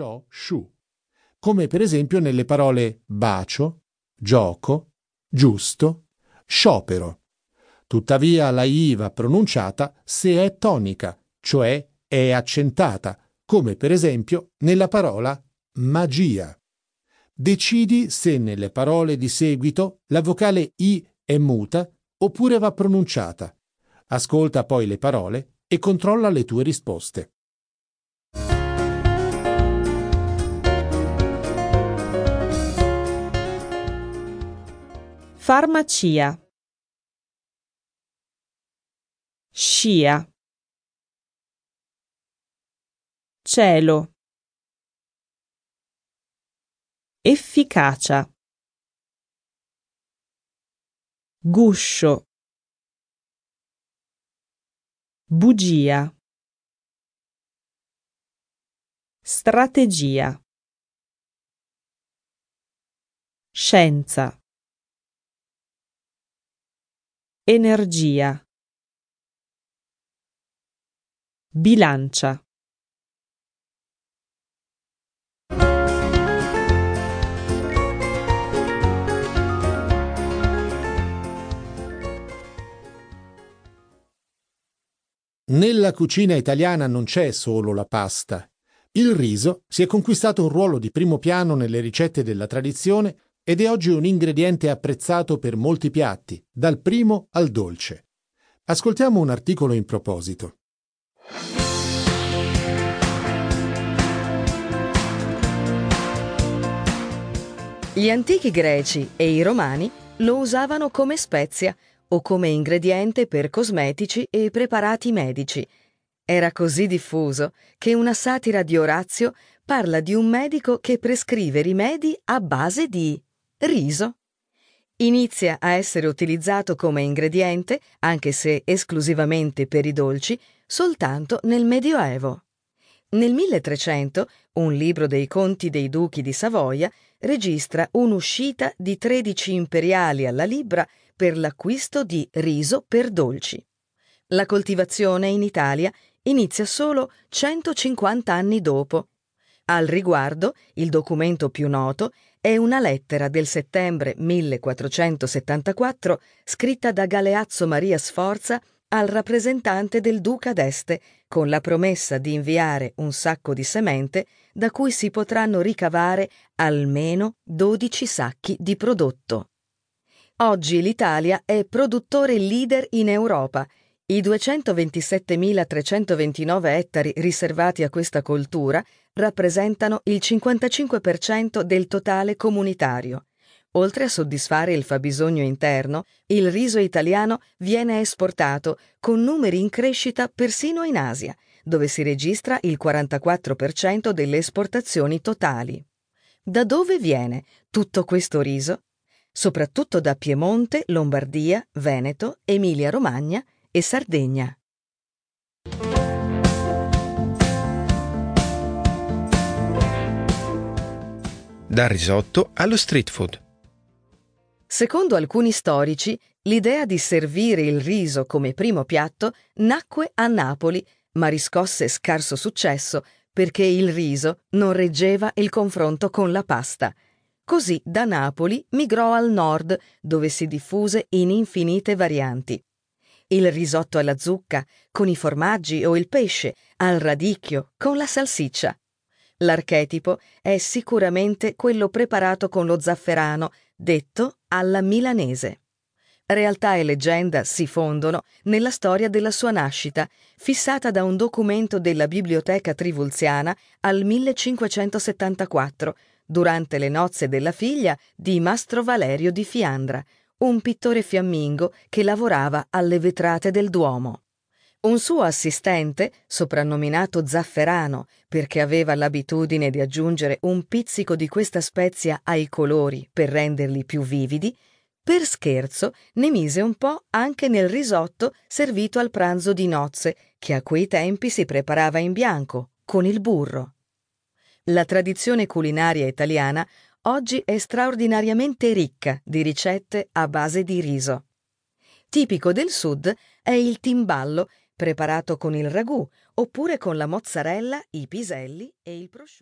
sciò, sciù, come per esempio nelle parole bacio, gioco, giusto, sciopero. Tuttavia la I va pronunciata se è tonica, cioè è accentata, come per esempio nella parola magia. Decidi se nelle parole di seguito la vocale I è muta oppure va pronunciata. Ascolta poi le parole e controlla le tue risposte. Farmacia. Scia. Cielo. Efficacia. Guscio. Bugia. Strategia. Scienza. Energia. Bilancia. Nella cucina italiana non c'è solo la pasta. Il riso si è conquistato un ruolo di primo piano nelle ricette della tradizione ed è oggi un ingrediente apprezzato per molti piatti, dal primo al dolce. Ascoltiamo un articolo in proposito. Gli antichi greci e i romani lo usavano come spezia o come ingrediente per cosmetici e preparati medici. Era così diffuso che una satira di Orazio parla di un medico che prescrive rimedi a base di riso. Inizia a essere utilizzato come ingrediente, anche se esclusivamente per i dolci, soltanto nel Medioevo. Nel 1300 un libro dei conti dei duchi di Savoia registra un'uscita di 13 imperiali alla libra per l'acquisto di riso per dolci. La coltivazione in Italia inizia solo 150 anni dopo. Al riguardo, il documento più noto è una lettera del settembre 1474 scritta da Galeazzo Maria Sforza al rappresentante del duca d'Este con la promessa di inviare un sacco di semente da cui si potranno ricavare almeno 12 sacchi di prodotto. Oggi l'Italia è produttore leader in Europa. I 227.329 ettari riservati a questa coltura rappresentano il 55% del totale comunitario. Oltre a soddisfare il fabbisogno interno, il riso italiano viene esportato con numeri in crescita persino in Asia, dove si registra il 44% delle esportazioni totali. Da dove viene tutto questo riso? soprattutto da Piemonte, Lombardia, Veneto, Emilia-Romagna e Sardegna. Dal risotto allo street food. Secondo alcuni storici, l'idea di servire il riso come primo piatto nacque a Napoli, ma riscosse scarso successo perché il riso non reggeva il confronto con la pasta – Così da Napoli migrò al nord, dove si diffuse in infinite varianti. Il risotto alla zucca, con i formaggi o il pesce, al radicchio, con la salsiccia. L'archetipo è sicuramente quello preparato con lo zafferano, detto alla milanese. Realtà e leggenda si fondono nella storia della sua nascita, fissata da un documento della Biblioteca Trivulziana al 1574, durante le nozze della figlia di Mastro Valerio di Fiandra, un pittore fiammingo che lavorava alle vetrate del Duomo. Un suo assistente, soprannominato Zafferano perché aveva l'abitudine di aggiungere un pizzico di questa spezia ai colori per renderli più vividi, per scherzo ne mise un po' anche nel risotto servito al pranzo di nozze, che a quei tempi si preparava in bianco, con il burro. La tradizione culinaria italiana oggi è straordinariamente ricca di ricette a base di riso. Tipico del sud è il timballo, preparato con il ragù, oppure con la mozzarella, i piselli e il prosciutto.